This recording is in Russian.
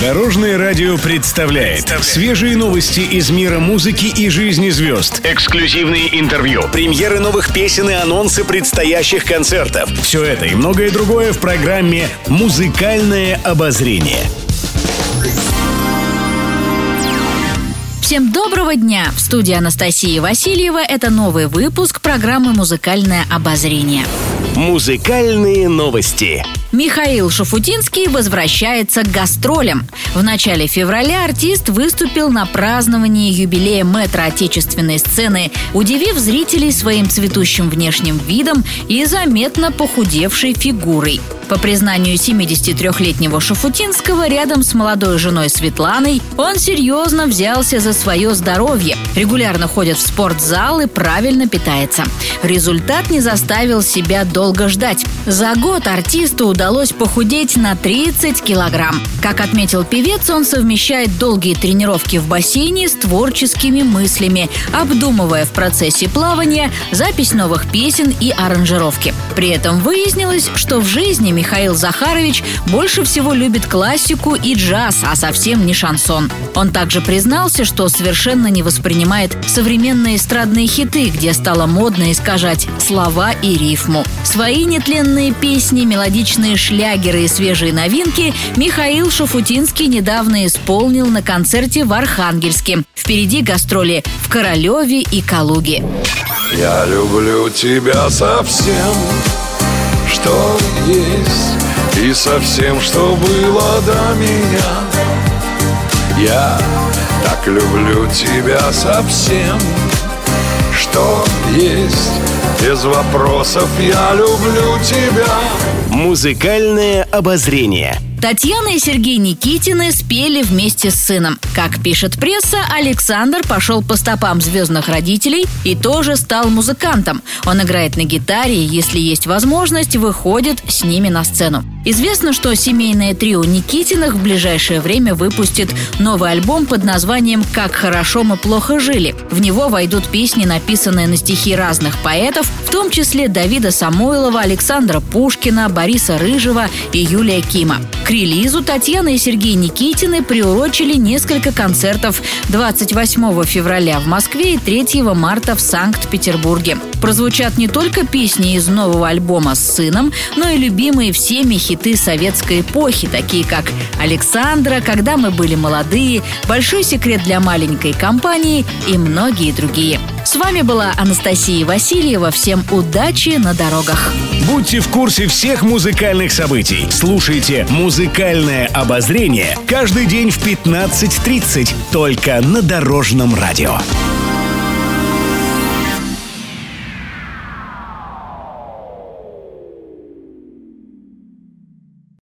Дорожное радио представляет свежие новости из мира музыки и жизни звезд. Эксклюзивные интервью, премьеры новых песен и анонсы предстоящих концертов. Все это и многое другое в программе «Музыкальное обозрение». Всем доброго дня! В студии Анастасии Васильева это новый выпуск программы «Музыкальное обозрение». Музыкальные новости. Михаил Шафутинский возвращается к гастролям. В начале февраля артист выступил на праздновании юбилея метра отечественной сцены, удивив зрителей своим цветущим внешним видом и заметно похудевшей фигурой. По признанию 73-летнего Шафутинского, рядом с молодой женой Светланой он серьезно взялся за свое здоровье, регулярно ходит в спортзал и правильно питается. Результат не заставил себя долго ждать. За год артисту удалось похудеть на 30 килограмм. Как отметил певец, он совмещает долгие тренировки в бассейне с творческими мыслями, обдумывая в процессе плавания запись новых песен и аранжировки. При этом выяснилось, что в жизни Михаил Захарович больше всего любит классику и джаз, а совсем не шансон. Он также признался, что совершенно не воспринимает современные эстрадные хиты, где стало модно искажать слова и рифму. Свои нетленные песни, мелодичные шлягеры и свежие новинки Михаил Шафутинский недавно исполнил на концерте в Архангельске. Впереди гастроли в Королеве и Калуге. Я люблю тебя совсем что есть И со всем, что было до меня Я так люблю тебя совсем Что есть без вопросов я люблю тебя Музыкальное обозрение – Татьяна и Сергей Никитины спели вместе с сыном. Как пишет пресса, Александр пошел по стопам звездных родителей и тоже стал музыкантом. Он играет на гитаре и, если есть возможность, выходит с ними на сцену. Известно, что семейное трио Никитиных в ближайшее время выпустит новый альбом под названием «Как хорошо мы плохо жили». В него войдут песни, написанные на стихи разных поэтов, в том числе Давида Самойлова, Александра Пушкина, Бориса Рыжего и Юлия Кима. К релизу Татьяна и Сергей Никитины приурочили несколько концертов 28 февраля в Москве и 3 марта в Санкт-Петербурге. Прозвучат не только песни из нового альбома с сыном, но и любимые всеми хиты советской эпохи, такие как «Александра», «Когда мы были молодые», «Большой секрет для маленькой компании» и многие другие. С вами была Анастасия Васильева. Всем удачи на дорогах. Будьте в курсе всех музыкальных событий. Слушайте «Музыкальное обозрение» каждый день в 15.30 только на Дорожном радио.